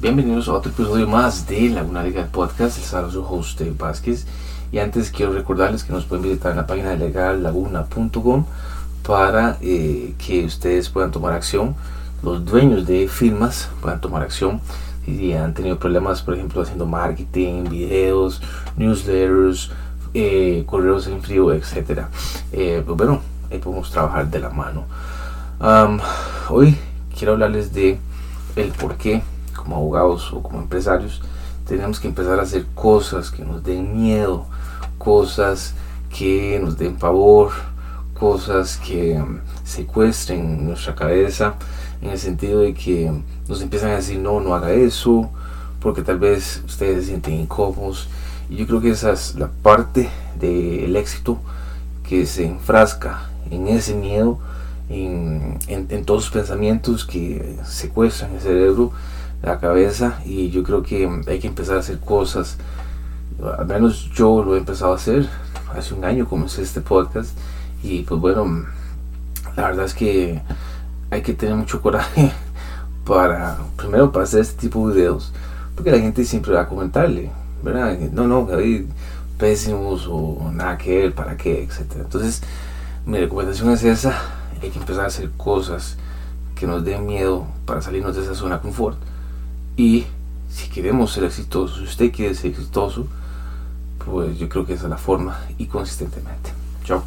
bienvenidos a otro episodio más de Laguna Legal Podcast. Les habla su host Dave Vázquez. Y antes quiero recordarles que nos pueden visitar en la página de legallaguna.com para eh, que ustedes puedan tomar acción. Los dueños de firmas puedan tomar acción. Si han tenido problemas, por ejemplo, haciendo marketing, videos, newsletters, eh, correos en frío, etc. Eh, pues bueno, ahí podemos trabajar de la mano. hoy quiero hablarles de el por qué como abogados o como empresarios tenemos que empezar a hacer cosas que nos den miedo, cosas que nos den favor, cosas que um, secuestren nuestra cabeza en el sentido de que nos empiezan a decir no, no haga eso, porque tal vez ustedes se sienten incómodos. Y yo creo que esa es la parte del éxito que se enfrasca en ese miedo, en, en todos los pensamientos que secuestran el cerebro la cabeza y yo creo que hay que empezar a hacer cosas. Al menos yo lo he empezado a hacer. Hace un año comencé este podcast y pues bueno, la verdad es que hay que tener mucho coraje para, primero para hacer este tipo de videos, porque la gente siempre va a comentarle, ¿verdad? No, no, hay pésimos o nada que ver, para qué, etcétera. Entonces, mi recomendación es esa, hay que empezar a hacer cosas que nos den miedo para salirnos de esa zona de confort y si queremos ser exitosos, si usted quiere ser exitoso, pues yo creo que esa es la forma y consistentemente. Chao.